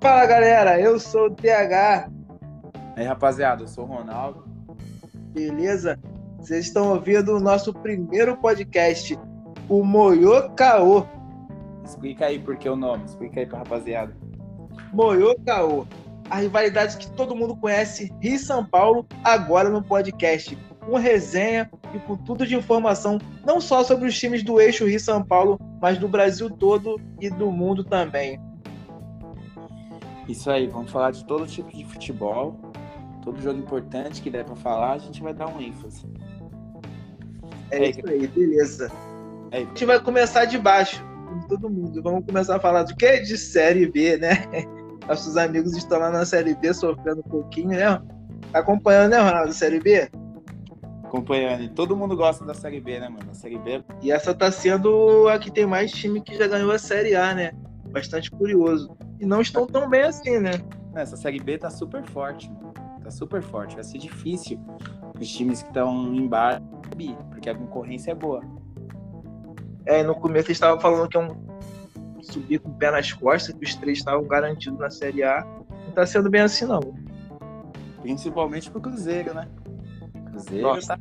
Fala galera, eu sou o TH. Aí rapaziada, eu sou o Ronaldo. Beleza? Vocês estão ouvindo o nosso primeiro podcast, o Moyo Caô. Explica aí por que o nome, explica aí pra rapaziada. Moyo Caô. A rivalidade que todo mundo conhece, Rio São Paulo, agora no podcast. Com resenha e com tudo de informação, não só sobre os times do eixo Rio São Paulo, mas do Brasil todo e do mundo também. Isso aí, vamos falar de todo tipo de futebol, todo jogo importante que der pra falar, a gente vai dar um ênfase. É isso aí, beleza. É. A gente vai começar de baixo, com todo mundo. Vamos começar a falar do que? De Série B, né? Nossos amigos estão lá na Série B sofrendo um pouquinho, né? Tá acompanhando, né, Ronaldo, Série B? Acompanhando. E todo mundo gosta da Série B, né, mano? A Série B. E essa tá sendo a que tem mais time que já ganhou a Série A, né? Bastante curioso. E não estão tão bem assim, né? Essa Série B tá super forte, mano. Tá super forte. Vai ser difícil os times que estão embaixo subir, porque a concorrência é boa. É, no começo eles estavam falando que é um subir com o pé nas costas, que os três estavam garantidos na Série A. Não tá sendo bem assim, não. Principalmente pro Cruzeiro, né? Cruzeiro Nossa. tá.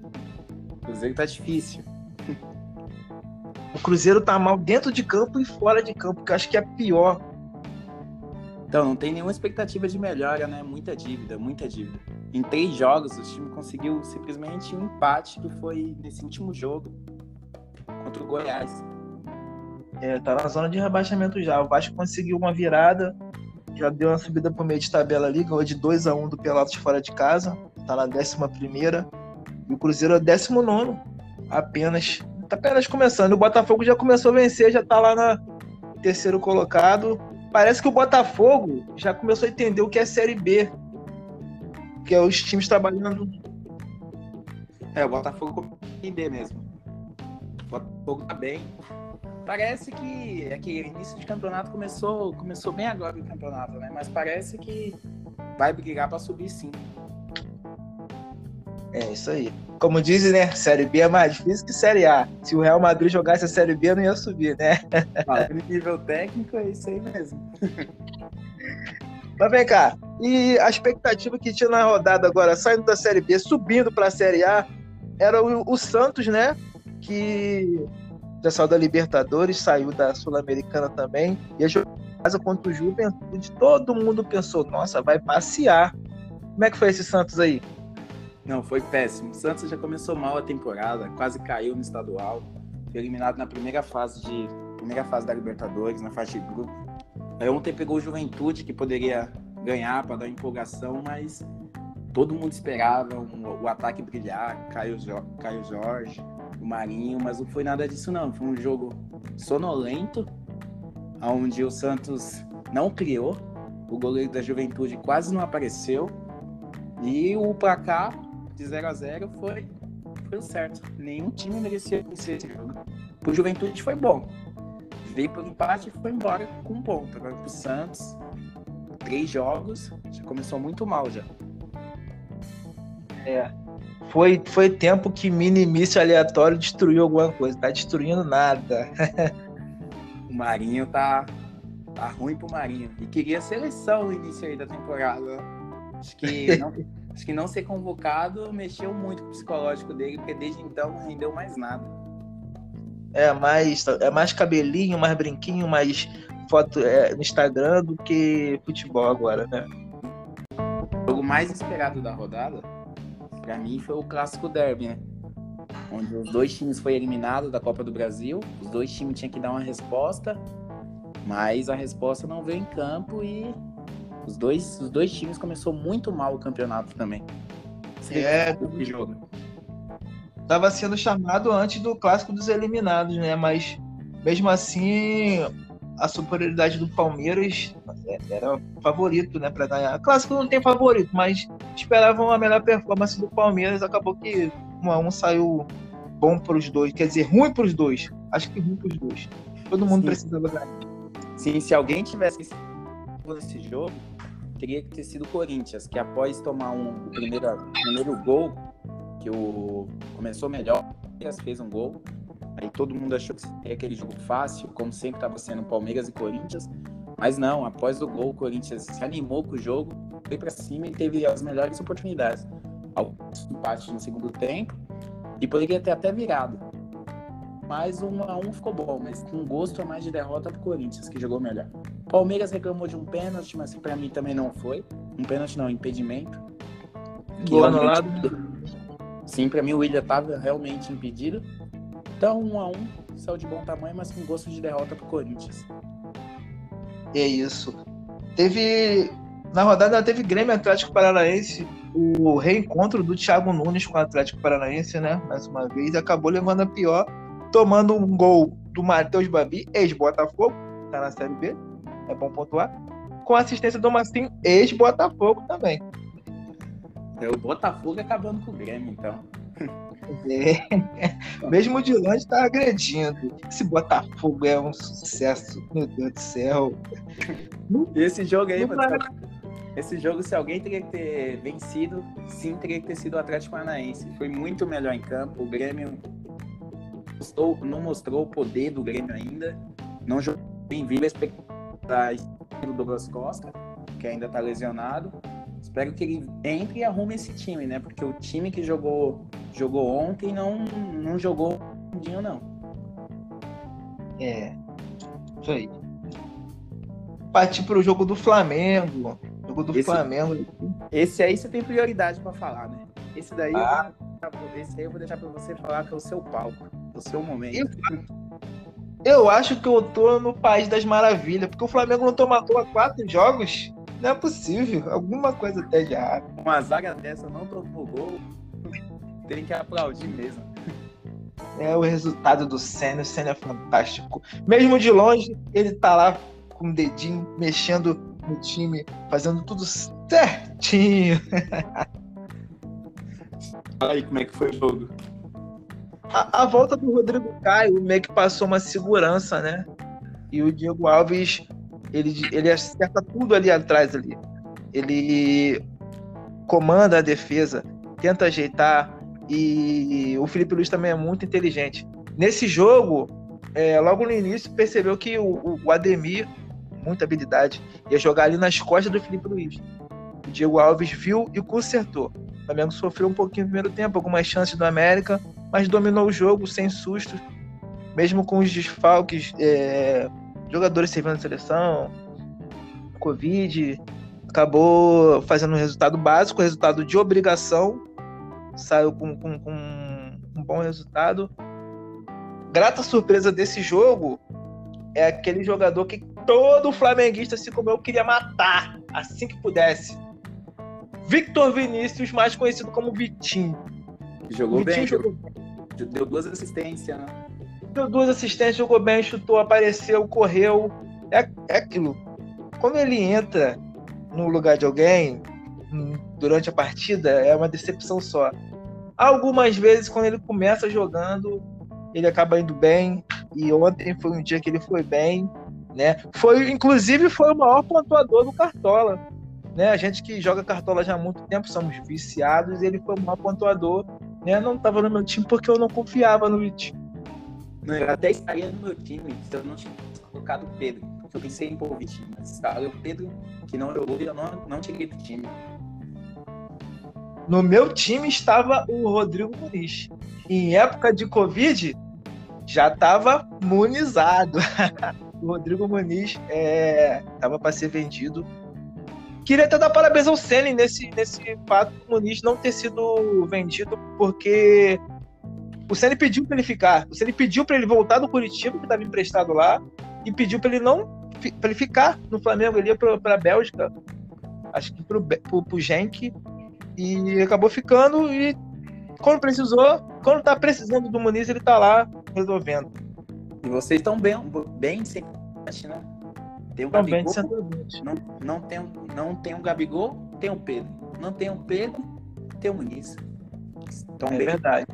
Cruzeiro tá difícil. O Cruzeiro tá mal dentro de campo e fora de campo, que eu acho que é pior. Então, não tem nenhuma expectativa de melhora, né? Muita dívida, muita dívida. Em três jogos, o time conseguiu simplesmente um empate, que foi nesse último jogo contra o Goiás. É, tá na zona de rebaixamento já. O Vasco conseguiu uma virada, já deu uma subida pro meio de tabela ali, ganhou de 2 a 1 do Pelotas fora de casa, tá na 11 primeira. E o Cruzeiro é 19 apenas. Tá apenas começando. O Botafogo já começou a vencer, já tá lá na terceiro colocado. Parece que o Botafogo já começou a entender o que é Série B. Que é os times trabalhando. É, o Botafogo começou a entender mesmo. O Botafogo tá bem. Parece que é que o início de campeonato começou, começou bem agora o campeonato, né? Mas parece que vai brigar pra subir sim. É isso aí. Como dizem, né? Série B é mais difícil que Série A. Se o Real Madrid jogasse a Série B, não ia subir, né? Ah, nível técnico é isso aí mesmo. Mas vem cá, e a expectativa que tinha na rodada agora, saindo da Série B, subindo para a Série A, era o, o Santos, né? Que já saiu da Libertadores, saiu da Sul-Americana também, jogar em casa contra o Juventude. Todo mundo pensou, nossa, vai passear. Como é que foi esse Santos aí? Não, foi péssimo. O Santos já começou mal a temporada, quase caiu no estadual. Foi eliminado na primeira fase de primeira fase da Libertadores, na fase de grupo. Aí ontem pegou o Juventude, que poderia ganhar para dar empolgação, mas todo mundo esperava um- o ataque brilhar, Caio, Caio Jorge, o Marinho, mas não foi nada disso não. Foi um jogo sonolento, onde o Santos não criou, o goleiro da Juventude quase não apareceu, e o placar de 0 a 0 foi, foi o certo. Nenhum time merecia vencer esse jogo. Pro Juventude foi bom. Veio pelo empate e foi embora com um ponto. Agora pro Santos, três jogos, já começou muito mal já. É. Foi, foi tempo que minimício aleatório destruiu alguma coisa. Tá destruindo nada. O Marinho tá, tá ruim pro Marinho. E queria seleção no início aí da temporada. Acho que não, acho que não ser convocado mexeu muito com o psicológico dele, porque desde então não rendeu mais nada. É mais, é mais cabelinho, mais brinquinho, mais foto é, no Instagram do que futebol agora, né? O jogo mais esperado da rodada, pra mim, foi o clássico derby, né? Onde os dois times foram eliminados da Copa do Brasil, os dois times tinham que dar uma resposta, mas a resposta não veio em campo e os dois, os dois times começou muito mal o campeonato também. Você É. esse jogo? Tava sendo chamado antes do clássico dos eliminados, né? Mas mesmo assim, a superioridade do Palmeiras era favorito, né, para ganhar. Clássico não tem favorito, mas esperavam a melhor performance do Palmeiras. Acabou que um a um saiu bom para os dois, quer dizer, ruim para os dois. Acho que ruim para os dois. Todo mundo Sim. precisava ganhar. Sim, se alguém tivesse nesse jogo, teria que ter sido o Corinthians, que após tomar um, o primeiro, primeiro gol, que o começou melhor, fez um gol, aí todo mundo achou que seria aquele jogo fácil, como sempre estava sendo Palmeiras e Corinthians. Mas não, após o gol, o Corinthians se animou com o jogo, foi para cima e teve as melhores oportunidades. Ao empate no segundo tempo e poderia ter até virado. Mas um a um ficou bom, mas com gosto a mais de derrota pro Corinthians, que jogou melhor. Palmeiras reclamou de um pênalti, mas para mim também não foi. Um pênalti não, um impedimento. Gol anulado. Sim, para mim o William estava realmente impedido. Então, um a um, saiu de bom tamanho, mas com gosto de derrota pro Corinthians. É isso. Teve. Na rodada teve Grêmio Atlético Paranaense, o reencontro do Thiago Nunes com o Atlético Paranaense, né? Mais uma vez, acabou levando a pior, tomando um gol do Matheus Babi, ex-Botafogo, tá na Série B, é bom pontuar, com assistência do Massim, ex-Botafogo também. É o Botafogo acabando com o Grêmio, então. É. Mesmo de longe tá agredindo. Esse Botafogo é um sucesso, meu Deus do céu. Esse jogo aí, esse jogo, se alguém teria que ter vencido, sim, teria que ter sido o Atlético Paranaense. Foi muito melhor em campo. O Grêmio mostrou, não mostrou o poder do Grêmio ainda. Não jogou bem vivo a expectativa do Douglas Costa, que ainda tá lesionado. Espero que ele entre e arrume esse time, né? Porque o time que jogou, jogou ontem não, não jogou dia não. É. Isso aí. Partir pro jogo do Flamengo. Jogo do esse, Flamengo. Esse aí você tem prioridade para falar, né? Esse daí, ah. eu, esse aí eu vou deixar para você falar que é o seu palco, o seu momento. Eu, eu acho que eu tô no País das Maravilhas, porque o Flamengo não tomou quatro jogos não é possível. Alguma coisa até de errado. Uma zaga dessa não tomou gol. Tem que aplaudir mesmo. É o resultado do Senna. O Senna é fantástico. Mesmo de longe, ele tá lá com o dedinho mexendo no time, fazendo tudo certinho. Aí como é que foi o jogo. A, a, volta do Rodrigo Caio meio que passou uma segurança, né? E o Diego Alves ele, ele acerta tudo ali atrás ali. Ele comanda a defesa, tenta ajeitar e o Felipe Luiz também é muito inteligente. Nesse jogo, é, logo no início, percebeu que o, o Ademir, muita habilidade, ia jogar ali nas costas do Felipe Luiz. O Diego Alves viu e consertou. Flamengo sofreu um pouquinho no primeiro tempo, algumas chances do América, mas dominou o jogo sem sustos, mesmo com os desfalques. É, jogadores servindo na seleção, Covid, acabou fazendo um resultado básico, resultado de obrigação, saiu com, com, com um bom resultado. Grata surpresa desse jogo é aquele jogador que todo flamenguista se comeu queria matar assim que pudesse. Victor Vinícius, mais conhecido como Vitinho. Jogou Vitinho bem, jogou... deu duas assistências, né? deu duas assistências, jogou bem, chutou, apareceu, correu. É, é aquilo. Quando ele entra no lugar de alguém durante a partida, é uma decepção só. Algumas vezes, quando ele começa jogando, ele acaba indo bem. E ontem foi um dia que ele foi bem. Né? Foi, inclusive, foi o maior pontuador do Cartola. Né? A gente que joga Cartola já há muito tempo, somos viciados, ele foi o maior pontuador. Né? Não estava no meu time porque eu não confiava no Vitinho. Eu até estaria no meu time se eu não tivesse colocado o Pedro. Porque eu pensei em pôr o Vitinho, mas estava o Pedro que não jogou e eu não, não tirei do time. No meu time estava o Rodrigo Muniz. Em época de Covid, já estava munizado. o Rodrigo Muniz estava é, para ser vendido. Queria até dar parabéns ao Senna nesse, nesse fato do Muniz não ter sido vendido, porque o Ceni pediu para ele ficar. O Ceni pediu para ele voltar do Curitiba, que estava emprestado lá, e pediu para ele não para ele ficar no Flamengo. Ele ia para a Bélgica, acho que para o Genk, e acabou ficando. E quando precisou, quando tá precisando do Muniz, ele tá lá resolvendo. E vocês estão bem, bem sem né? Tem o Gabigol, não, não, tem, não tem o Gabigol, tem o Pedro. Não tem o Pedro, tem o Muniz. Estão é bem. verdade.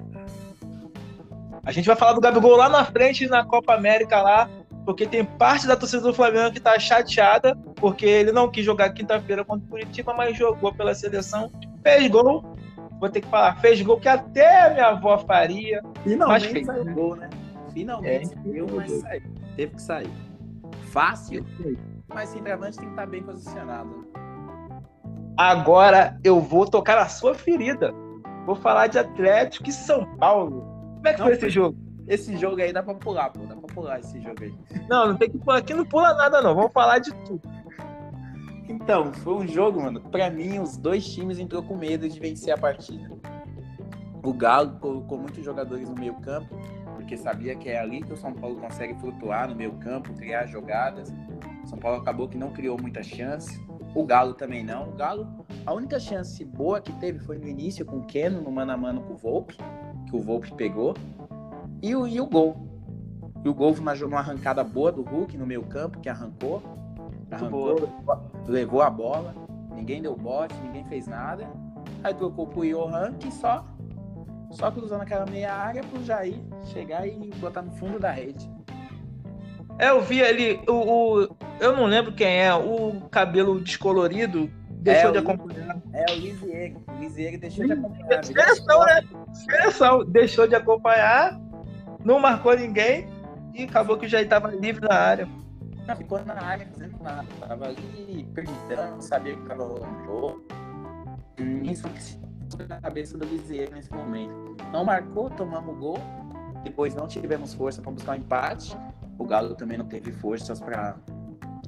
A gente vai falar do Gabigol lá na frente na Copa América lá, porque tem parte da torcida do Flamengo que tá chateada, porque ele não quis jogar quinta-feira contra o Curitiba, mas jogou pela seleção, fez gol. Vou ter que falar, fez gol que até minha avó faria. Finalmente fez, saiu né? gol, né? Finalmente é, saiu, mas saiu. Teve que sair. Fácil. Mas centroavante tem que estar bem posicionado. Agora eu vou tocar a sua ferida. Vou falar de Atlético e São Paulo. Como é que Não, foi esse jogo? Esse jogo aí dá pra pular, pô. Dá pra pular esse jogo aí. Não, não tem que pular. Aqui não pula nada, não. Vamos falar de tudo. Então, foi um jogo, mano. Pra mim, os dois times entrou com medo de vencer a partida. O Galo colocou muitos jogadores no meio campo, porque sabia que é ali que o São Paulo consegue flutuar no meio campo, criar jogadas. O São Paulo acabou que não criou muita chance. O Galo também não. O Galo, a única chance boa que teve foi no início com o Keno, no mano a mano com o Volpe, que o Volpe pegou. E o, e o gol. E o gol foi uma, uma arrancada boa do Hulk no meio campo, que arrancou. Arrancou, levou a bola, ninguém deu bote, ninguém fez nada. Aí trocou pro Johan, que só, só cruzando aquela meia área pro Jair chegar e botar no fundo da rede. É, eu vi ali o, o- Eu não lembro quem é, o cabelo descolorido deixou É, de o- acompanhar. É o Lisieri. O Lisieri deixou de acompanhar. Seleção, né? Seleção. Deixou de acompanhar, não marcou ninguém e acabou que o Jair estava livre na área. Não, ficou na área fazendo nada. Tava ali perguntando, sabia que tava rolando o. Isso que se na cabeça do Lisieri nesse momento. Não marcou, tomamos gol. Depois não tivemos força para buscar o empate. O Galo também não teve forças para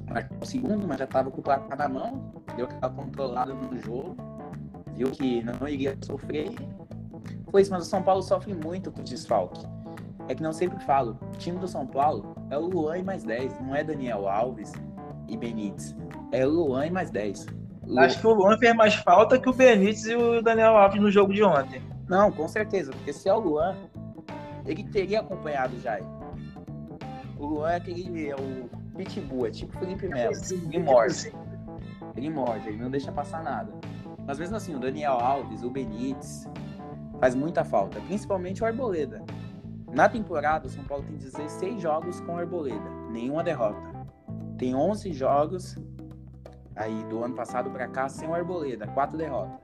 marcar o segundo, mas já tava com o placar na mão. Deu aquela controlada no jogo. Viu que não iria sofrer. Isso, mas o São Paulo sofre muito com o desfalque. É que não sempre falo, o time do São Paulo é o Luan e mais 10, não é Daniel Alves e Benítez. É o Luan e mais 10. Acho que o Luan fez mais falta que o Benítez e o Daniel Alves no jogo de ontem. Não, com certeza, porque se é o Luan, ele teria acompanhado o Jair. O Luan é aquele, é o pitbull, é tipo Felipe Melo, ele morde, ele morde, ele não deixa passar nada. Mas mesmo assim, o Daniel Alves, o Benítez, faz muita falta, principalmente o Arboleda. Na temporada, o São Paulo tem 16 jogos com o Arboleda, nenhuma derrota. Tem 11 jogos aí do ano passado pra cá sem o Arboleda, quatro derrotas.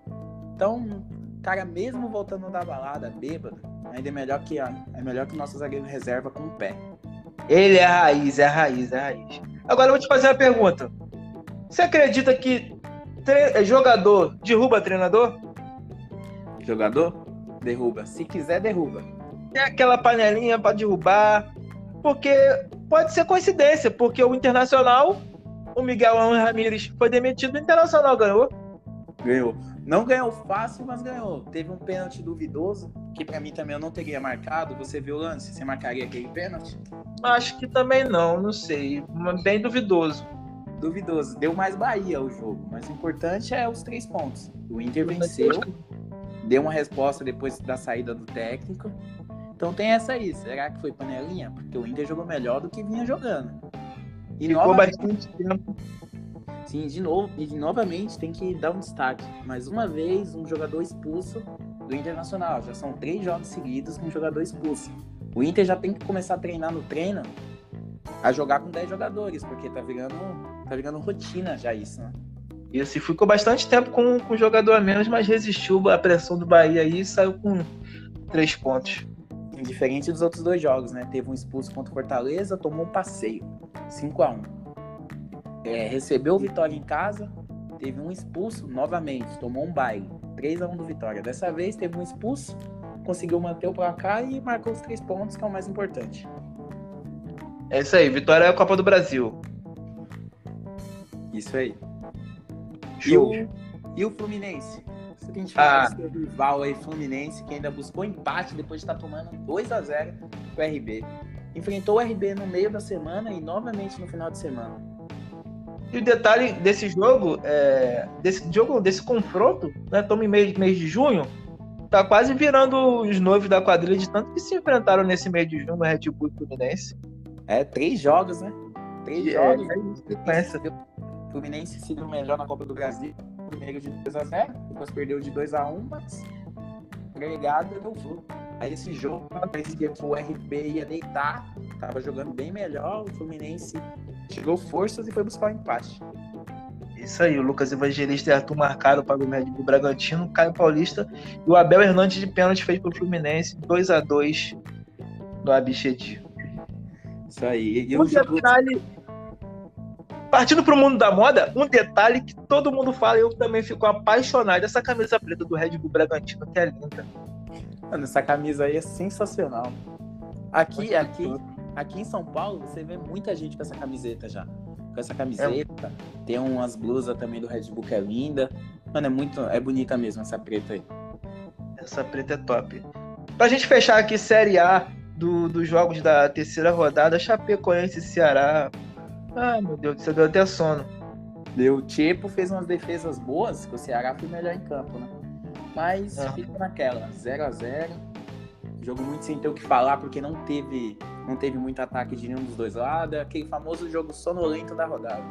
Então, cara, mesmo voltando da balada, bêbado, ainda é melhor que é melhor que o nosso zagueiro reserva com o pé. Ele é a raiz, é a raiz, é a raiz. Agora eu vou te fazer uma pergunta. Você acredita que tre- jogador derruba treinador? Jogador, derruba. Se quiser, derruba. Tem aquela panelinha para derrubar? Porque pode ser coincidência, porque o Internacional, o Miguel Ramírez foi demitido, o Internacional ganhou. Ganhou. Não ganhou fácil, mas ganhou. Teve um pênalti duvidoso, que pra mim também eu não teria marcado. Você viu o lance? Você marcaria aquele pênalti? Acho que também não, não sei. Bem duvidoso. Duvidoso. Deu mais Bahia o jogo, mas o importante é os três pontos. O Inter venceu, deu uma resposta depois da saída do técnico. Então tem essa aí. Será que foi panelinha? Porque o Inter jogou melhor do que vinha jogando. E Ficou novamente, bastante tempo. sim, de novo, e novamente tem que dar um destaque. Mais uma vez, um jogador expulso do Internacional. Já são três jogos seguidos com um jogador expulso. O Inter já tem que começar a treinar no treino a jogar com 10 jogadores, porque tá virando, tá virando rotina já isso, né? Isso, e ficou bastante tempo com, com o jogador a menos, mas resistiu à pressão do Bahia aí e saiu com três pontos. Diferente dos outros dois jogos, né? Teve um expulso contra o Fortaleza, tomou um passeio. 5 a 1 é, Recebeu o Vitória em casa, teve um expulso novamente, tomou um baile. 3 a 1 do Vitória. Dessa vez teve um expulso, conseguiu manter o placar e marcou os três pontos, que é o mais importante. É isso aí, Vitória é a Copa do Brasil. Isso aí. E Show. o, e o Fluminense? Que a gente fala Ah. rival aí, Fluminense, que ainda buscou empate depois de estar tomando 2 a 0 com o RB. Enfrentou o RB no meio da semana e novamente no final de semana. E o detalhe desse jogo, é, desse jogo, desse confronto, né? Estamos em mês, mês de junho, tá quase virando os noivos da quadrilha de tanto que se enfrentaram nesse mês de junho no Red Bull e Fluminense. É, três jogos, né? Três É, jogos. é sequência. O Fluminense se deu melhor na Copa do Brasil. Primeiro de 2x0, depois perdeu de 2x1, mas agregado deu flu. Aí esse jogo parecia que o RB ia deitar, tava jogando bem melhor, o Fluminense tirou forças e foi buscar o empate. Isso aí, o Lucas Evangelista e Arthur marcaram para o Red Bull Bragantino, o Caio Paulista e o Abel Hernandes de pênalti fez para o Fluminense, 2 a 2 no Abichedi. Isso aí. E O o jogo... detalhe, Partindo pro mundo da moda, um detalhe que todo mundo fala, eu também fico apaixonado, essa camisa preta do Red Bull Bragantino, que é linda. Mano, essa camisa aí é sensacional. Aqui, aqui, aqui em São Paulo, você vê muita gente com essa camiseta já. Com essa camiseta. É. Tem umas blusas também do Red Bull que é linda. Mano, é muito. É bonita mesmo essa preta aí. Essa preta é top. Pra gente fechar aqui Série A do, dos jogos da terceira rodada, Chapecoense e Ceará. Ai, meu Deus, você deu até sono. Deu. Tipo fez umas defesas boas, que o Ceará foi melhor em campo, né? Mas é. fica naquela, 0 a 0 Jogo muito sem ter o que falar, porque não teve, não teve muito ataque de nenhum dos dois lados. É aquele famoso jogo sonolento da rodada.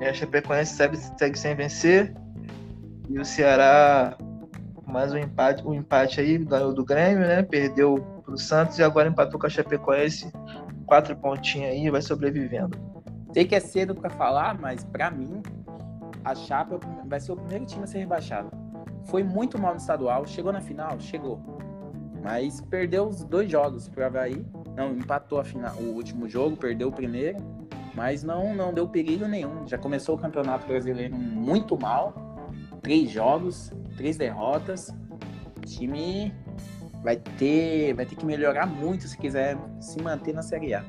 E a Chapecoense segue, segue sem vencer. E o Ceará, mais um empate, um empate aí, ganhou do Grêmio, né? Perdeu pro Santos e agora empatou com a Chapecoense. Quatro pontinhos aí, vai sobrevivendo. Sei que é cedo para falar, mas para mim, a Chapa vai ser o primeiro time a ser rebaixado. Foi muito mal no estadual, chegou na final, chegou. Mas perdeu os dois jogos pro Havaí. Não, empatou a final, o último jogo, perdeu o primeiro. Mas não, não deu perigo nenhum. Já começou o Campeonato Brasileiro muito mal. Três jogos, três derrotas. O time vai ter, vai ter que melhorar muito se quiser se manter na Série A.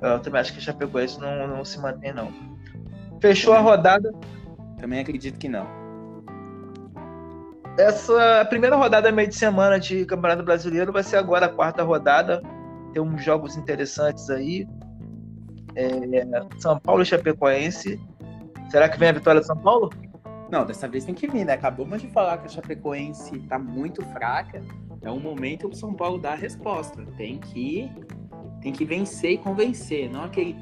Eu também acho que a Chapecoense não, não se mantém, não. Fechou também, a rodada. Também acredito que não. Essa primeira rodada meio de semana de Campeonato Brasileiro vai ser agora a quarta rodada. Tem uns jogos interessantes aí. É, São Paulo e Chapecoense. Será que vem a vitória de São Paulo? Não, dessa vez tem que vir, né? Acabamos de falar que a Chapecoense tá muito fraca. É um momento o São Paulo dá a resposta. Tem que, tem que vencer e convencer. Não aquele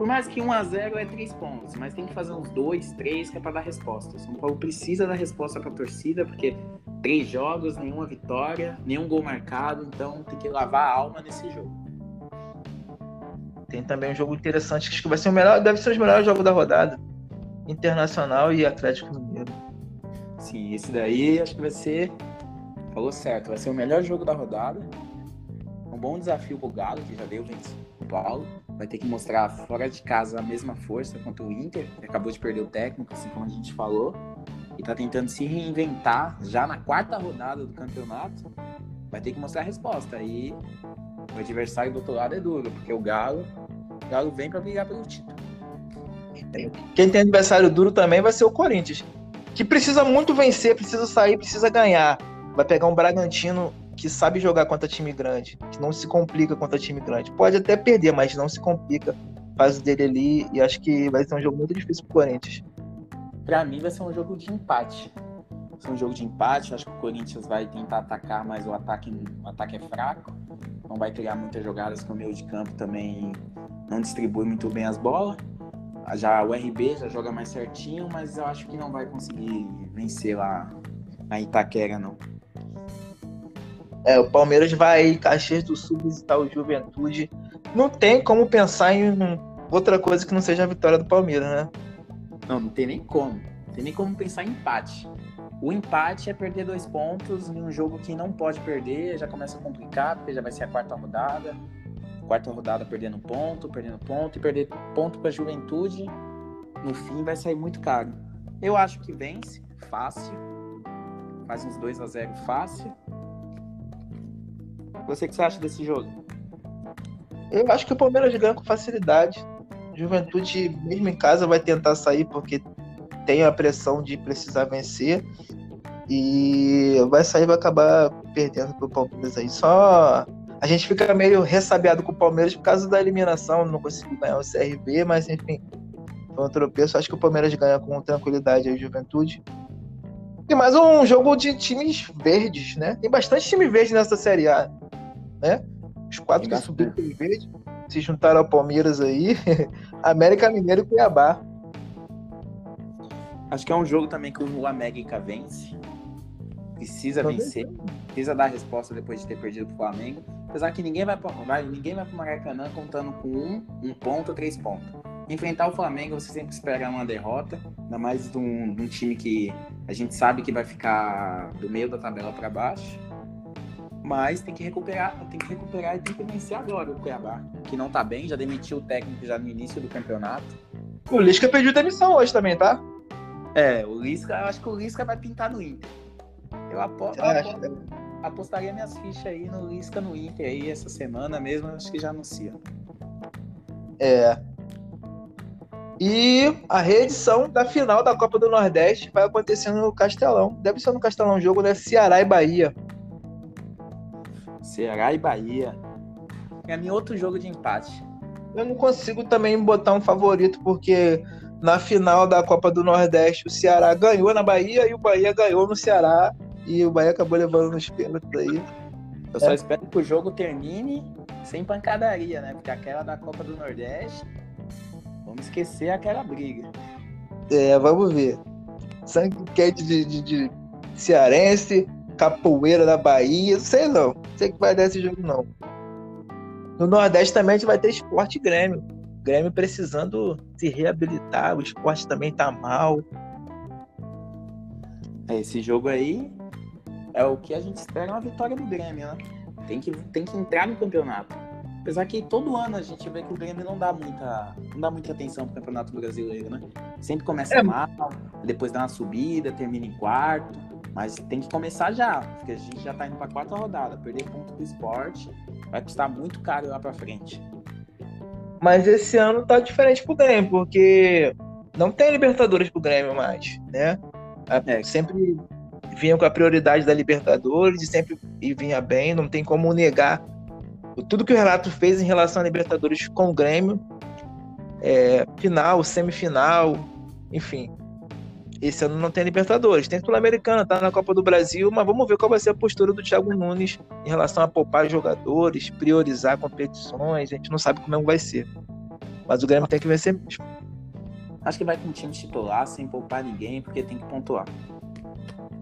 por mais que 1 a 0 é 3 pontos, mas tem que fazer uns 2, 3 que é para dar resposta. O São Paulo precisa dar resposta para a torcida, porque três jogos, nenhuma vitória, nenhum gol marcado, então tem que lavar a alma nesse jogo. Tem também um jogo interessante, acho que vai ser o melhor, deve ser o melhor jogo da rodada. Internacional e Atlético Mineiro. Sim, esse daí acho que vai ser. Falou certo, vai ser o melhor jogo da rodada. Bom desafio pro Galo, que já deu vencer o Paulo vai ter que mostrar fora de casa a mesma força contra o Inter, que acabou de perder o técnico, assim como a gente falou, e tá tentando se reinventar já na quarta rodada do campeonato. Vai ter que mostrar a resposta. Aí o adversário do outro lado é duro, porque o Galo, o Galo vem para brigar pelo título. Quem tem adversário duro também vai ser o Corinthians, que precisa muito vencer, precisa sair, precisa ganhar. Vai pegar um Bragantino que sabe jogar contra time grande, que não se complica contra time grande. Pode até perder, mas não se complica. Faz o dele ali e acho que vai ser um jogo muito difícil pro Corinthians. Para mim vai ser um jogo de empate. Vai ser um jogo de empate, acho que o Corinthians vai tentar atacar, mas o ataque, o ataque é fraco. Não vai criar muitas jogadas que o meio de campo também não distribui muito bem as bolas. Já o RB já joga mais certinho, mas eu acho que não vai conseguir vencer lá na Itaquera, não. É, o Palmeiras vai em Caxias do Sul visitar o Juventude. Não tem como pensar em outra coisa que não seja a vitória do Palmeiras, né? Não, não tem nem como. Não tem nem como pensar em empate. O empate é perder dois pontos em um jogo que não pode perder, já começa a complicar, porque já vai ser a quarta rodada. Quarta rodada perdendo ponto, perdendo ponto, e perder ponto para a juventude, no fim vai sair muito caro. Eu acho que vence, fácil. Faz uns 2 a 0 fácil. Você que você acha desse jogo? Eu acho que o Palmeiras ganha com facilidade. Juventude, mesmo em casa, vai tentar sair porque tem a pressão de precisar vencer. E vai sair vai acabar perdendo pro Palmeiras aí. Só a gente fica meio ressabiado com o Palmeiras por causa da eliminação, não conseguiu ganhar o CRB, mas enfim, foi um tropeço. Acho que o Palmeiras ganha com tranquilidade a Juventude. E mais um jogo de times verdes, né? Tem bastante time verde nessa Série A né? Os quatro que subiram pelo verde se juntaram ao Palmeiras aí, América Mineiro e Cuiabá. Acho que é um jogo também que o América vence. Precisa vencer, precisa dar resposta depois de ter perdido pro Flamengo. Apesar que ninguém vai, vai, ninguém vai pro Maracanã contando com um, um ponto, três pontos. Enfrentar o Flamengo, você sempre espera uma derrota, ainda mais de um, de um time que a gente sabe que vai ficar do meio da tabela para baixo Mas tem que recuperar, tem que recuperar e tem que vencer agora o Cuiabá, que não tá bem, já demitiu o técnico já no início do campeonato. O Lisca pediu demissão hoje também, tá? É, o Lisca, eu acho que o Lisca vai pintar no Inter. Eu aposto, apostaria minhas fichas aí no Lisca no Inter aí essa semana mesmo, acho que já anuncia. É. E a reedição da final da Copa do Nordeste vai acontecer no Castelão. Deve ser no Castelão, jogo da Ceará e Bahia. Ceará e Bahia. É mim, outro jogo de empate. Eu não consigo também botar um favorito, porque na final da Copa do Nordeste o Ceará ganhou na Bahia e o Bahia ganhou no Ceará. E o Bahia acabou levando nos pênaltis aí. Eu é. só espero que o jogo termine sem pancadaria, né? Porque aquela da Copa do Nordeste, vamos esquecer aquela briga. É, vamos ver. Sangue quente de, de, de cearense, capoeira da Bahia, sei não. Sei que vai dar esse jogo, não. No Nordeste também a gente vai ter esporte e Grêmio. Grêmio precisando se reabilitar, o esporte também tá mal. É, esse jogo aí é o que a gente espera uma vitória do Grêmio, né? Tem que, tem que entrar no campeonato. Apesar que todo ano a gente vê que o Grêmio não dá muita, não dá muita atenção pro Campeonato Brasileiro, né? Sempre começa é. mal, depois dá uma subida, termina em quarto. Mas tem que começar já, porque a gente já tá indo pra quarta rodada. Perder ponto do esporte vai custar muito caro lá pra frente. Mas esse ano tá diferente pro Grêmio, porque não tem Libertadores pro Grêmio mais, né? É. Sempre vinha com a prioridade da Libertadores e sempre e vinha bem, não tem como negar tudo que o Renato fez em relação à Libertadores com o Grêmio, é, final, semifinal, enfim. Esse ano não tem Libertadores, tem Sul-Americana, tá na Copa do Brasil, mas vamos ver qual vai ser a postura do Thiago Nunes em relação a poupar jogadores, priorizar competições, a gente não sabe como é vai ser. Mas o Grêmio tem que vencer mesmo. Acho que vai com o time titular, sem poupar ninguém, porque tem que pontuar.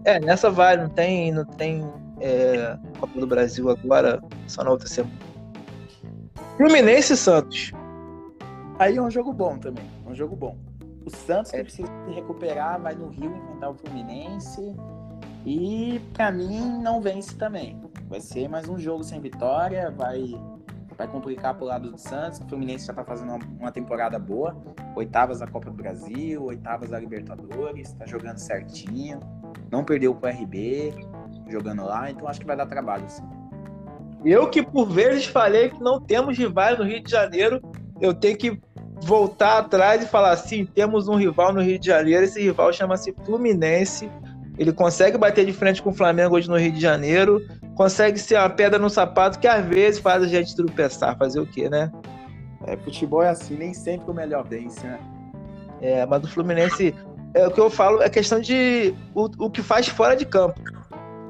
É, nessa vai, não tem, não tem é, Copa do Brasil agora, só na outra semana. Fluminense e Santos. Aí é um jogo bom também, é um jogo bom. O Santos que precisa se recuperar, vai no Rio enfrentar o Fluminense. E para mim não vence também. Vai ser mais um jogo sem vitória, vai vai complicar pro lado do Santos. O Fluminense já tá fazendo uma, uma, temporada boa. Oitavas da Copa do Brasil, oitavas da Libertadores, tá jogando certinho. Não perdeu pro RB jogando lá, então acho que vai dar trabalho, sim. Eu que por vezes falei que não temos rivais no Rio de Janeiro, eu tenho que voltar atrás e falar assim, temos um rival no Rio de Janeiro, esse rival chama-se Fluminense. Ele consegue bater de frente com o Flamengo hoje no Rio de Janeiro, consegue ser uma pedra no sapato que às vezes faz a gente tropeçar, fazer o quê, né? É, futebol é assim, nem sempre o melhor vence, né? É, mas o Fluminense, é o que eu falo, é questão de o, o que faz fora de campo.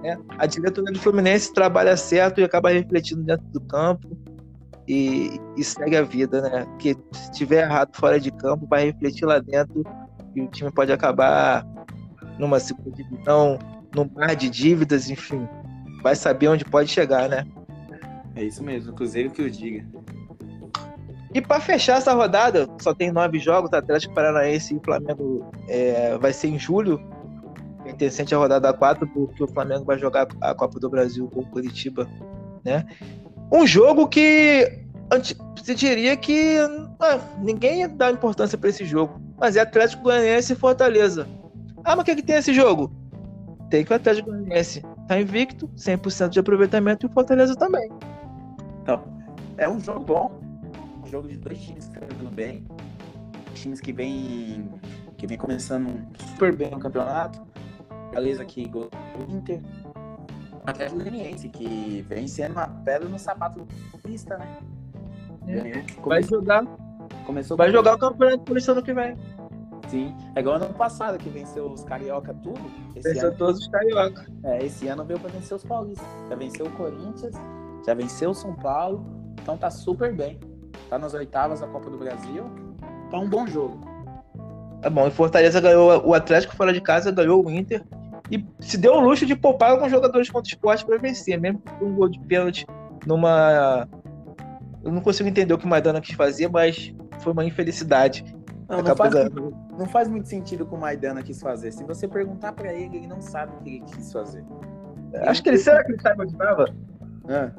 Né? A diretoria do Fluminense trabalha certo e acaba refletindo dentro do campo e, e segue a vida, né? Que se tiver errado fora de campo, vai refletir lá dentro e o time pode acabar numa segunda divisão, num mar de dívidas, enfim. Vai saber onde pode chegar, né? É isso mesmo, Cruzeiro que o diga. E para fechar essa rodada, só tem nove jogos, Atlético Paranaense e Flamengo é, vai ser em julho. É interessante a rodada 4, porque o Flamengo vai jogar a Copa do Brasil com o Curitiba, né? Um jogo que se diria que ah, ninguém dar importância para esse jogo, mas é Atlético Goianiense e Fortaleza. Ah, mas o que, é que tem esse jogo? Tem que o Atlético Goianiense tá invicto, 100% de aproveitamento e o Fortaleza também. Então, é um jogo bom, um jogo de dois times que estão jogando bem, times que vem que vem começando super bem no campeonato. Beleza que gol do Inter. Atlético Goianiense, que vem sendo uma pedra no sapato pista, né? É. Vai jogar. Começou vai jogar o campeonato por isso ano que vem. Sim, é igual ano passado que venceu os carioca tudo. Esse venceu ano... todos os carioca. É, esse ano veio para vencer os paulistas. Já venceu o Corinthians, já venceu o São Paulo, então tá super bem. Tá nas oitavas da Copa do Brasil, tá um bom jogo. Tá bom, e Fortaleza ganhou o Atlético fora de casa, ganhou o Inter e se deu o luxo de poupar alguns jogadores contra o esporte para vencer, mesmo com um gol de pênalti numa. Eu não consigo entender o que o Maidana quis fazer, mas foi uma infelicidade. Não, não faz, muito, não faz, muito sentido o que o Maidana quis fazer. Se você perguntar para ele, ele não sabe o que ele quis fazer. Acho que ele será que ele sabe onde estava? Ah.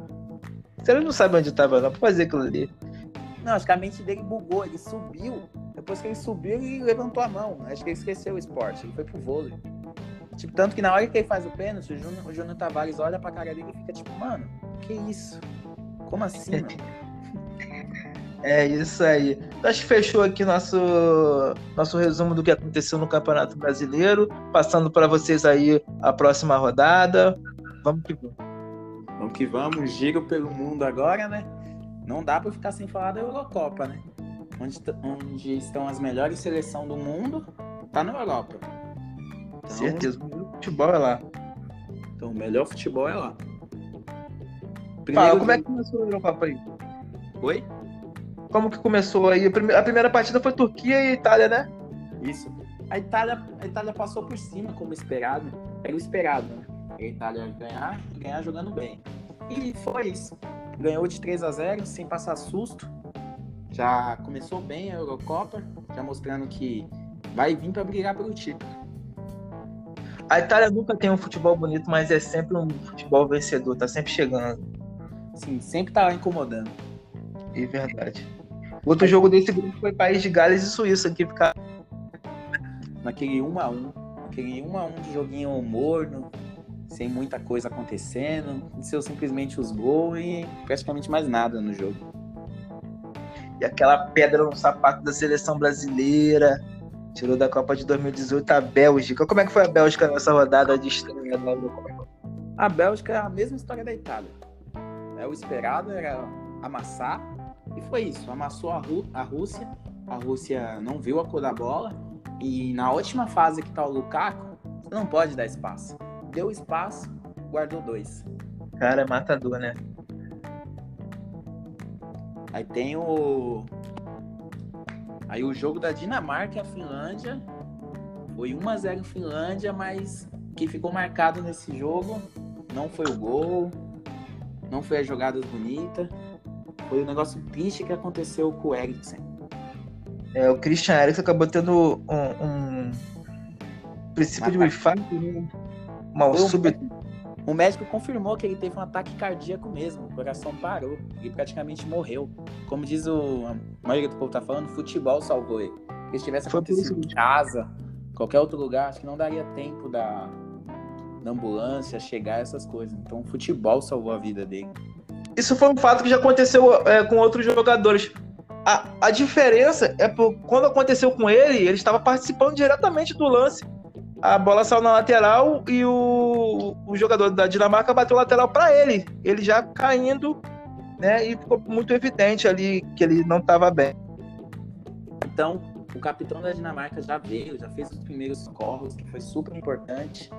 Se ele não sabe onde tava, não, pra fazer aquilo ali. Não, acho que a mente dele bugou, ele subiu. Depois que ele subiu, ele levantou a mão. Acho que ele esqueceu o esporte, ele foi pro vôlei. Tipo, tanto que na hora que ele faz o pênalti, o Júnior, o Júnior Tavares olha pra cara dele e fica tipo, mano, que isso? Como assim, mano? É isso aí. Acho que fechou aqui nosso, nosso resumo do que aconteceu no Campeonato Brasileiro. Passando para vocês aí a próxima rodada. Vamos que vamos. Vamos que vamos. Giro pelo mundo agora, né? Não dá para ficar sem falar da Eurocopa, né? Onde, onde estão as melhores seleções do mundo, tá na Europa. Então, Certeza. O futebol é lá. Então, o melhor futebol é lá. Primeiro Fala, como é que começou a Eurocopa aí? Oi? como que começou aí? A primeira partida foi Turquia e Itália, né? Isso. A Itália, a Itália passou por cima, como esperado. Era o esperado, né? A Itália ganhar, ganhar jogando bem. E foi isso. Ganhou de 3 a 0 sem passar susto. Já começou bem a Eurocopa, já mostrando que vai vir para brigar pelo título. A Itália nunca tem um futebol bonito, mas é sempre um futebol vencedor, tá sempre chegando. Sim, sempre tá incomodando. É verdade. Outro jogo desse grupo foi País de Gales e Suíça, que ficaram. Naquele 1x1. Aquele 1x1 de joguinho morno, sem muita coisa acontecendo. Venceu simplesmente os gols e praticamente mais nada no jogo. E aquela pedra no sapato da seleção brasileira. Tirou da Copa de 2018 a Bélgica. Como é que foi a Bélgica nessa rodada de estreia da A Bélgica é a mesma história da Itália. É o esperado, era amassar e foi isso, amassou a, Rú a Rússia, a Rússia não viu a cor da bola, e na última fase que tá o Lukaku, você não pode dar espaço. Deu espaço, guardou dois. Cara, é matador, né? Aí tem o. Aí o jogo da Dinamarca e a Finlândia. Foi 1x0 Finlândia, mas o que ficou marcado nesse jogo não foi o gol, não foi as jogadas bonitas, foi um negócio triste que aconteceu com o Eriksen. É, o Christian Eriksen acabou tendo um, um princípio de infarto, né? Mal súbito. O médico confirmou que ele teve um ataque cardíaco mesmo, o coração parou e praticamente morreu. Como diz o a maioria do povo tá falando, futebol salvou ele. Se tivesse acontecido em casa, qualquer outro lugar, acho que não daria tempo da, da ambulância chegar essas coisas. Então, o futebol salvou a vida dele. Isso foi um fato que já aconteceu é, com outros jogadores. A, a diferença é por quando aconteceu com ele, ele estava participando diretamente do lance. A bola saiu na lateral e o, o jogador da Dinamarca bateu lateral para ele. Ele já caindo, né? E ficou muito evidente ali que ele não estava bem. Então, o capitão da Dinamarca já veio, já fez os primeiros corros, que foi super importante.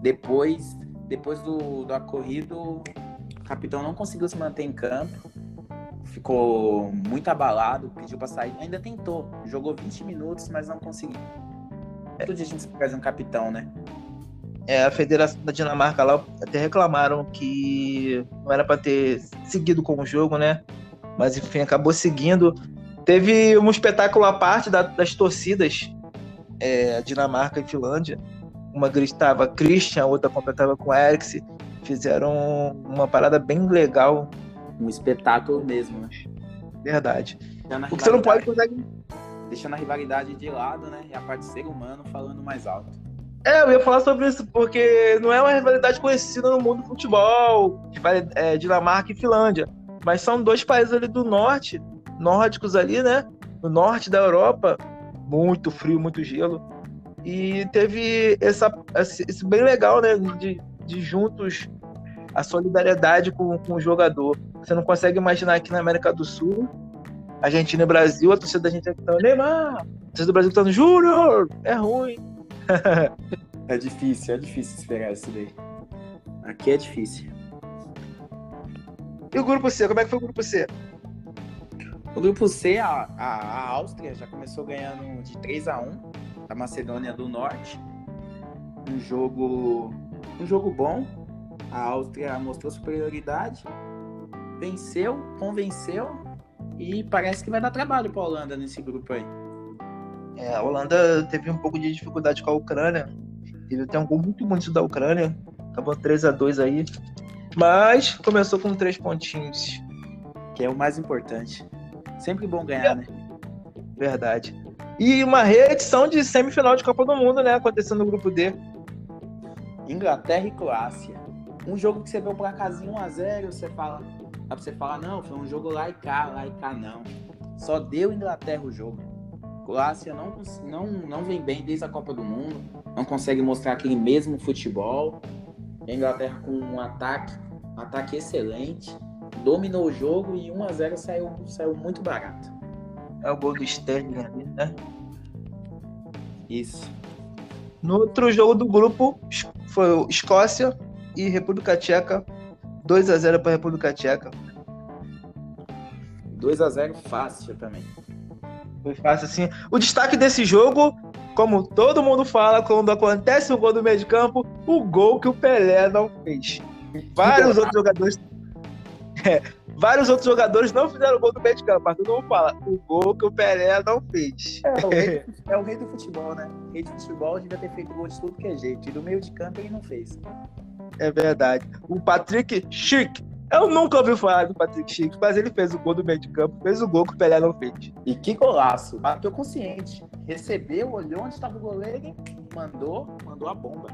Depois, depois do, do ocorrido, capitão não conseguiu se manter em campo, ficou muito abalado, pediu para sair, ainda tentou, jogou 20 minutos, mas não conseguiu. É todo dia a gente faz um capitão, né? É, a Federação da Dinamarca lá até reclamaram que não era para ter seguido com o jogo, né? Mas enfim, acabou seguindo. Teve um espetáculo à parte da, das torcidas, é, Dinamarca e Finlândia. Uma gritava Christian, a outra completava com Eriksen fizeram uma parada bem legal. Um espetáculo mesmo, né? Verdade. Porque você não pode conseguir. Deixando a rivalidade de lado, né? E a parte ser humano falando mais alto. É, eu ia falar sobre isso, porque não é uma rivalidade conhecida no mundo do futebol, é, Dinamarca e Finlândia. Mas são dois países ali do norte, nórdicos ali, né? No norte da Europa, muito frio, muito gelo. E teve essa, esse bem legal, né? De, de juntos a solidariedade com, com o jogador. Você não consegue imaginar aqui na América do Sul, Argentina e Brasil, a torcida da gente é tá Neymar, a torcida do Brasil tá no Júnior, é ruim. é difícil, é difícil esperar isso daí. Aqui é difícil. E o grupo C, como é que foi o grupo C? O grupo C, a, a, a Áustria já começou ganhando de 3 a 1 da Macedônia do Norte. Um jogo um jogo bom, a Áustria mostrou superioridade, venceu, convenceu e parece que vai dar trabalho para a Holanda nesse grupo aí. É, a Holanda teve um pouco de dificuldade com a Ucrânia. Teve até um gol muito bonito da Ucrânia. Acabou 3 a 2 aí. Mas começou com três pontinhos. Que é o mais importante. Sempre bom ganhar, é. né? Verdade. E uma reedição de semifinal de Copa do Mundo, né? Acontecendo no grupo D. Inglaterra e Croácia. Um jogo que você vê o placarzinho 1x0, você fala. Dá pra você falar, não, foi um jogo lá e cá, lá e cá, não. Só deu Inglaterra o jogo. Croácia não, não, não vem bem desde a Copa do Mundo, não consegue mostrar aquele mesmo futebol. A Inglaterra com um ataque, um ataque excelente, dominou o jogo e 1 a 0 saiu, saiu muito barato. É o gol do Sterling ali, né? Isso. No outro jogo do grupo foi Escócia e República Tcheca. 2 a 0 para a República Tcheca. 2 a 0 fácil também. Foi fácil assim. O destaque desse jogo, como todo mundo fala, quando acontece o gol do meio de campo, o gol que o Pelé não fez. Vários outros jogadores. É, vários outros jogadores não fizeram gol do meio de campo, mas todo mundo fala, o gol que o Pelé não fez. É, o rei, é o rei do futebol, né? O rei do futebol devia ter feito gol de tudo que é jeito. E do meio de campo ele não fez. É verdade. O Patrick Schick eu nunca ouvi falar do Patrick Schick, mas ele fez o gol do meio de campo, fez o gol que o Pelé não fez. E que golaço. Bateu consciente. Recebeu, olhou onde estava o goleiro e mandou, mandou a bomba.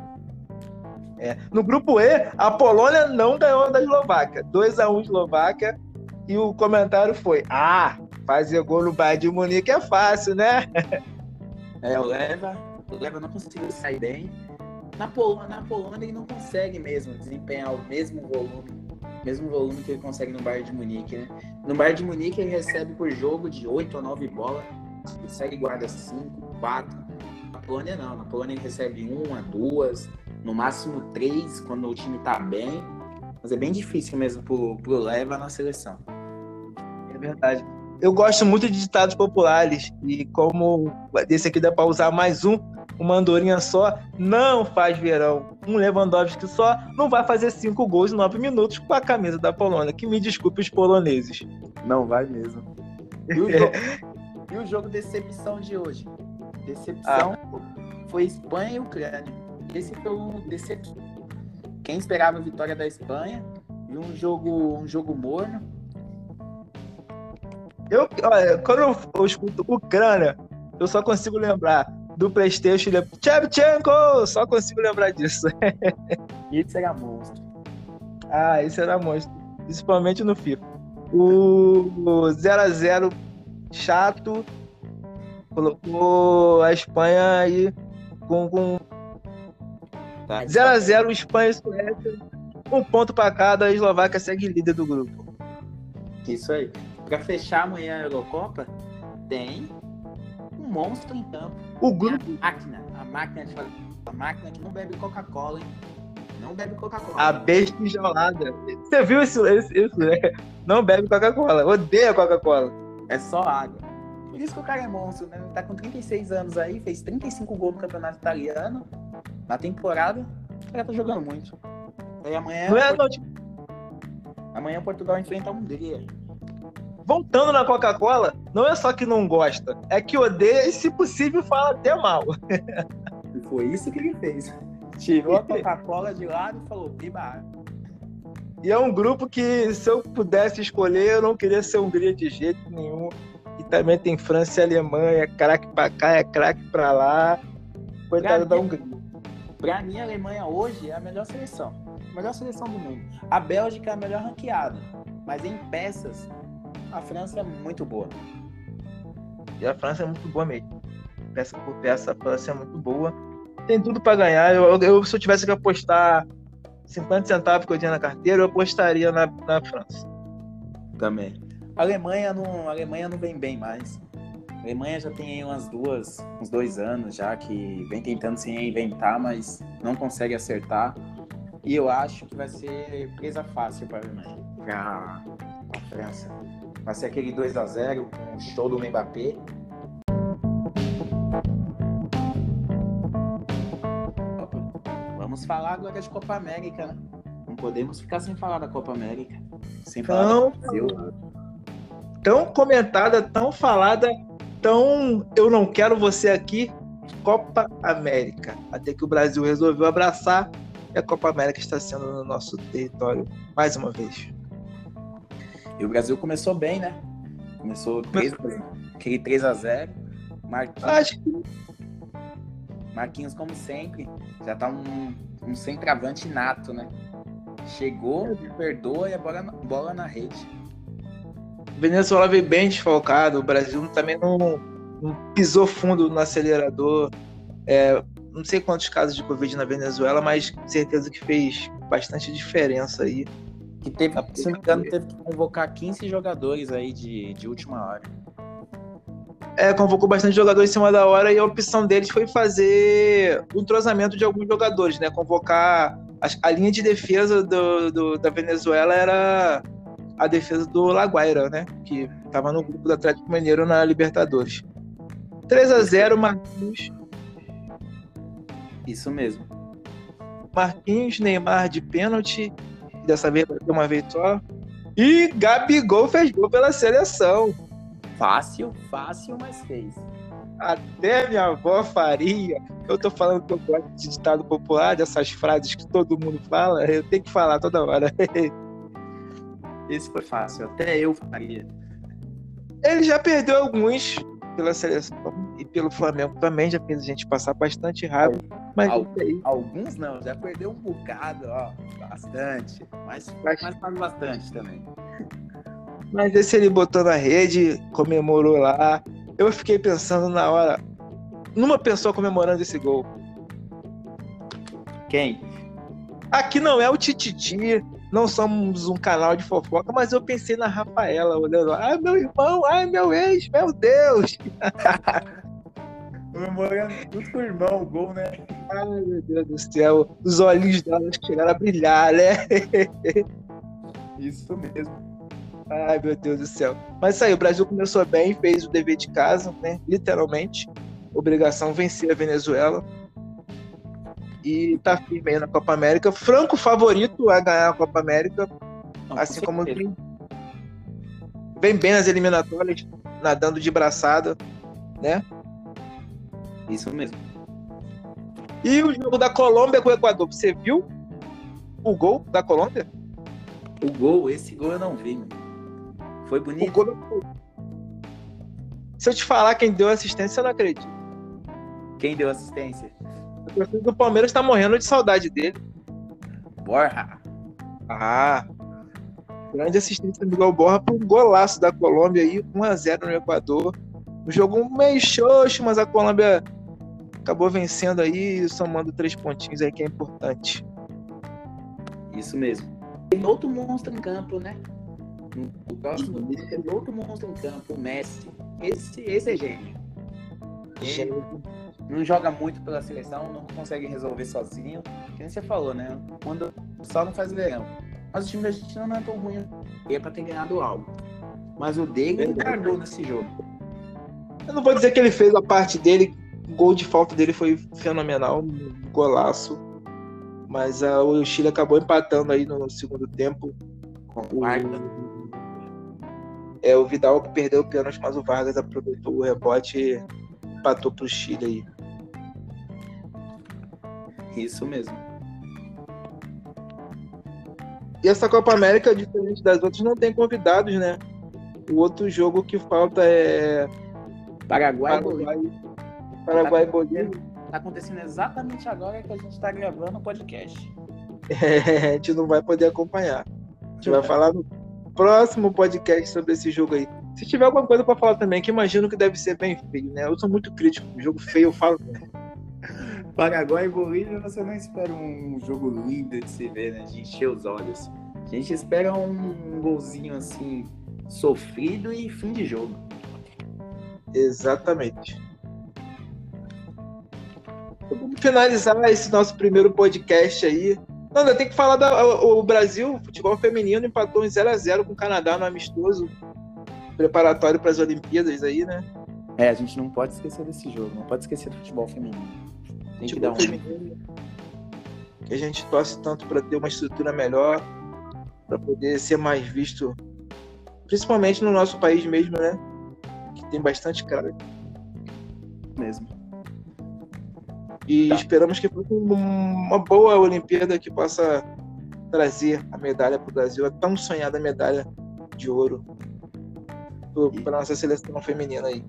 É. No grupo E, a Polônia não ganhou da Eslováquia. 2x1 Eslováquia. E o comentário foi: Ah, fazer gol no Bayern de Munique é fácil, né? É, o Leva, o Leva não conseguiu sair bem. Na Polônia, na Polônia ele não consegue mesmo desempenhar o mesmo volume mesmo volume que ele consegue no Bayern de Munique, né? No Bayern de Munique ele recebe por jogo de 8 a 9 bolas, consegue guarda 5, 4. Na Polônia não, na Polônia ele recebe 1 a 2, no máximo 3 quando o time tá bem. Mas é bem difícil mesmo pro, pro Leva na seleção. É verdade. Eu gosto muito de ditados populares e como desse aqui dá para usar mais um, uma andorinha só não faz verão. Um Lewandowski só não vai fazer cinco gols em nove minutos com a camisa da Polônia. Que me desculpe os poloneses. Não vai mesmo. E o jogo, e o jogo decepção de hoje? Decepção ah. foi Espanha e Ucrânia. Esse foi o decepção. Quem esperava a vitória da Espanha e um jogo, um jogo morno. Eu, olha, quando eu, eu escuto Ucrânia, eu só consigo lembrar do Playstation, ele é Chevchenko! Só consigo lembrar disso. esse era monstro. Ah, esse era monstro. Principalmente no FIFA. O 0x0 chato colocou a Espanha aí com. com... 0x0 tá. Espanha e Suécia. Um ponto para cada, a Eslováquia segue líder do grupo. Isso aí. Para fechar amanhã a Eurocopa, tem um monstro em campo. O grupo. A máquina, a máquina de fazer. A máquina que não bebe Coca-Cola, hein? Não bebe Coca-Cola. A besta enjaulada. Você viu isso, isso, isso né? Não bebe Coca-Cola. Odeia Coca-Cola. É só água. Por isso que o cara é monstro, né? Ele tá com 36 anos aí, fez 35 gols no campeonato italiano. Na temporada, o cara tá jogando muito. Aí amanhã. Não é, não, tipo... Amanhã Portugal enfrenta a Hungria voltando na Coca-Cola, não é só que não gosta, é que odeia e, se possível, fala até mal. E foi isso que ele fez. Tirou a Coca-Cola de lado e falou: Biba. E é um grupo que, se eu pudesse escolher, eu não queria ser Hungria de jeito nenhum. E também tem França e Alemanha, é craque pra cá, é craque pra lá. Coitado da Hungria. Pra mim, a Alemanha hoje é a melhor seleção. A melhor seleção do mundo. A Bélgica é a melhor ranqueada. Mas em peças, a França é muito boa. E a França é muito boa mesmo. Peça por peça, a França é muito boa. Tem tudo para ganhar. Eu, eu, se eu tivesse que apostar 50 centavos que eu tinha na carteira, eu apostaria na, na França. Também. A Alemanha não, a Alemanha não vem bem mais. A Alemanha já tem umas duas, uns dois anos já que vem tentando se reinventar, mas não consegue acertar. E eu acho que vai ser presa fácil para a Alemanha, para a França. Vai ser aquele 2 a 0 com o show do Mbappé. Vamos falar agora de Copa América, né? Não podemos ficar sem falar da Copa América. Sem falar tão, do Brasil. Tão comentada, tão falada, tão eu não quero você aqui, Copa América. Até que o Brasil resolveu abraçar E a Copa América está sendo no nosso território mais uma vez. E o Brasil começou bem, né? Começou 3, aquele 3 a 0 Marquinhos, Acho Marquinhos, como sempre, já tá um, um centroavante nato, né? Chegou, perdoa e a bola, na- bola na rede. Venezuela veio bem desfalcado, o Brasil também não, não pisou fundo no acelerador. É, não sei quantos casos de Covid na Venezuela, mas certeza que fez bastante diferença aí. Que teve, se não me engano, teve que convocar 15 jogadores aí de, de última hora. É, convocou bastante jogador em cima da hora e a opção deles foi fazer o entrosamento de alguns jogadores, né? Convocar as- a, linha de defesa do, do- da Venezuela era a defesa do Laguaira, né? Que estava no grupo do Atlético Mineiro na Libertadores. 3 a 0 Marquinhos, Isso mesmo. Marquinhos, Neymar de pênalti, dessa vez bateu uma vez só. E Gabigol fez gol pela seleção. Fácil, fácil, mas fez. Até minha avó faria. Eu tô falando que eu gosto de ditado popular, dessas frases que todo mundo fala, eu tenho que falar toda hora. Esse foi fácil, até eu faria. Ele já perdeu alguns pela seleção e pelo Flamengo também, já fez a gente passar bastante raiva. Mas Al- Alguns não, já perdeu um bocado, ó. Bastante. Mas, Mas- mas faz bastante também. mas esse ele botou na rede, comemorou lá. Eu fiquei pensando na hora, numa pessoa comemorando esse gol. Quem? Aqui não é o Tititi, não somos um canal de fofoca, mas eu pensei na Rafaela, olhando lá. Ai, meu irmão, ai, meu ex, meu Deus. Comemorando junto com o irmão, o gol, né? Ai, meu Deus do céu. Os olhinhos dela chegaram a brilhar, né? Isso mesmo. Ai, meu Deus do céu. Mas isso aí, o Brasil começou bem, fez o dever de casa, né? Literalmente. Obrigação vencer a Venezuela. E tá firme aí na Copa América. Franco favorito a ganhar a Copa América. Não, assim com como vem, vem bem nas eliminatórias, nadando de braçada, né? Isso mesmo. E o jogo da Colômbia com o Equador, você viu o gol da Colômbia? O gol, esse gol eu não vi, mano. Foi O bonito. gol. Se eu te falar quem deu assistência, você não acredita. Quem deu assistência? Torcida do Palmeiras tá morrendo de saudade dele. Borja. Ah, grande assistência do Miguel Borra para um golaço da Colômbia aí, 1x0 no Equador. Um jogo meio xoxo, mas a Colômbia acabou vencendo aí, somando três pontinhos aí que é importante. Isso mesmo. Tem outro monstro em campo, né? No próximo dia tem outro monstro em campo, o Messi. Esse, esse é gênio. Ele não joga muito pela seleção, não consegue resolver sozinho. Que nem você falou, né? Quando só não faz verão. Mas o time da Argentina não é tão ruim. E é pra ter ganhado algo. Mas o dele ele guardou nesse jogo. Eu não vou dizer que ele fez a parte dele, o gol de falta dele foi fenomenal, um golaço. Mas ah, o Chile acabou empatando aí no segundo tempo. Com O, o Vargas. é, o Vidal que perdeu o pênalti, mas o Vargas aproveitou o rebote e empatou pro Chile aí. Isso mesmo. E essa Copa América, diferente das outras, não tem convidados, né? O outro jogo que falta é Paraguai e Bolívia. Paraguai, Paraguai e Bolívia. Tá acontecendo exatamente agora que a gente tá gravando o podcast. É, a gente não vai poder acompanhar. A gente vai falar no próximo podcast sobre esse jogo aí. Se tiver alguma coisa para falar também, que imagino que deve ser bem feio, né? Eu sou muito crítico. Jogo feio, eu falo. Paraguai e Bolívia, você não espera um jogo lindo de se ver, né? De encher os olhos. A gente espera um golzinho assim, sofrido e fim de jogo. Exatamente. Então, Vamos finalizar esse nosso primeiro podcast aí. Não, ainda tem que falar da o o Brasil, o futebol feminino empatou em 0 a 0 com o Canadá no amistoso preparatório para as Olimpíadas aí, né? É, a gente não pode esquecer desse jogo, não pode esquecer do futebol feminino. Tem que Futebol dar um. feminino, que a gente torce tanto para ter uma estrutura melhor, para poder ser mais visto, principalmente no nosso país mesmo, né? Que tem bastante cara. mesmo. E tá. esperamos que fosse uma boa Olimpíada que possa trazer a medalha para o Brasil, a tão sonhada medalha de ouro para nossa seleção feminina aí.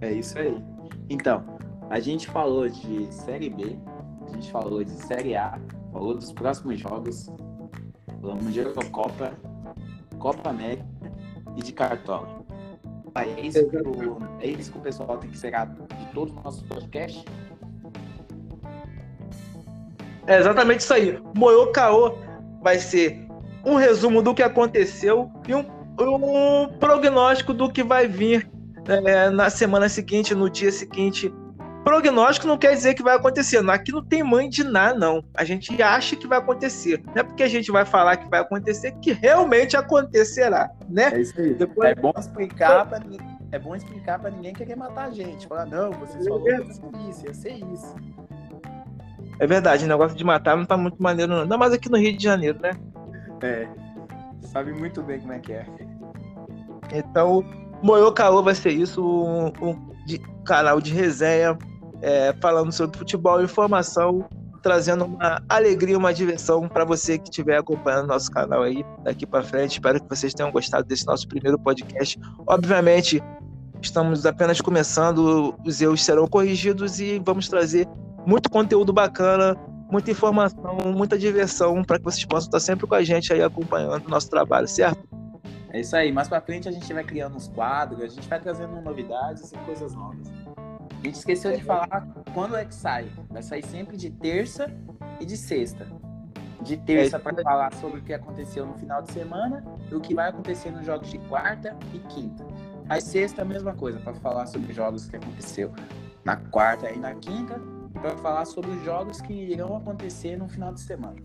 É isso aí. Então, a gente falou de Série B, a gente falou de Série A, falou dos próximos jogos, falamos de Eurocopa, Copa América e de Cartola. É isso, que o, é isso que o pessoal tem que esperar de todos os nossos podcasts? É exatamente isso aí. Moyo Caô vai ser um resumo do que aconteceu e um, um prognóstico do que vai vir é, na semana seguinte, no dia seguinte. Prognóstico não quer dizer que vai acontecer. Aqui não tem mãe de nada, não. A gente acha que vai acontecer. Não é porque a gente vai falar que vai acontecer que realmente acontecerá, né? É isso aí. Depois... É bom explicar para é bom explicar para ninguém querer matar a gente. Falar, não, vocês falaram é isso, ia ser isso. É verdade, o negócio de matar não tá muito maneiro, não. Ainda mais aqui no Rio de Janeiro, né? É. Sabe muito bem como é que é. Então, Moyo Caô vai ser isso, um, um de, canal de resenha, é, falando sobre futebol informação, trazendo uma alegria, uma diversão para você que estiver acompanhando nosso canal aí daqui para frente. Espero que vocês tenham gostado desse nosso primeiro podcast. Obviamente, estamos apenas começando, os erros serão corrigidos e vamos trazer muito conteúdo bacana, muita informação, muita diversão para que vocês possam estar sempre com a gente aí acompanhando o nosso trabalho, certo? É isso aí. Mais pra frente a gente vai criando uns quadros, a gente vai trazendo novidades e coisas novas. A gente esqueceu de falar quando é que sai. Vai sair sempre de terça e de sexta. De terça é para falar sobre o que aconteceu no final de semana e o que vai acontecer nos jogos de quarta e quinta. Aí sexta a mesma coisa, para falar sobre jogos que aconteceu na quarta e na quinta, para falar sobre os jogos que irão acontecer no final de semana.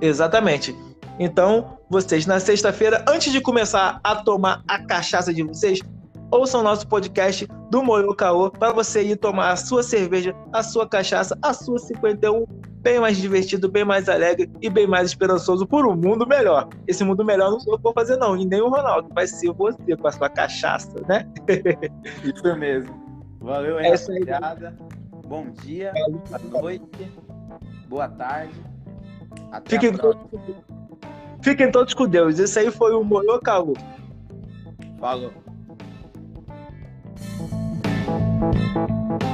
Exatamente. Então, vocês na sexta-feira, antes de começar a tomar a cachaça de vocês, ouçam nosso podcast do Moyo Caô para você ir tomar a sua cerveja, a sua cachaça, a sua 51, bem mais divertido, bem mais alegre e bem mais esperançoso por um mundo melhor. Esse mundo melhor não sou eu que vou fazer, não, e nem o Ronaldo, vai ser você com a sua cachaça, né? Isso mesmo. Valeu é rapaziada. Bom dia, boa noite, boa tarde. Até Fiquem a próxima. Fiquem todos com Deus. Esse aí foi o Moyokalu. Falou. Thank you.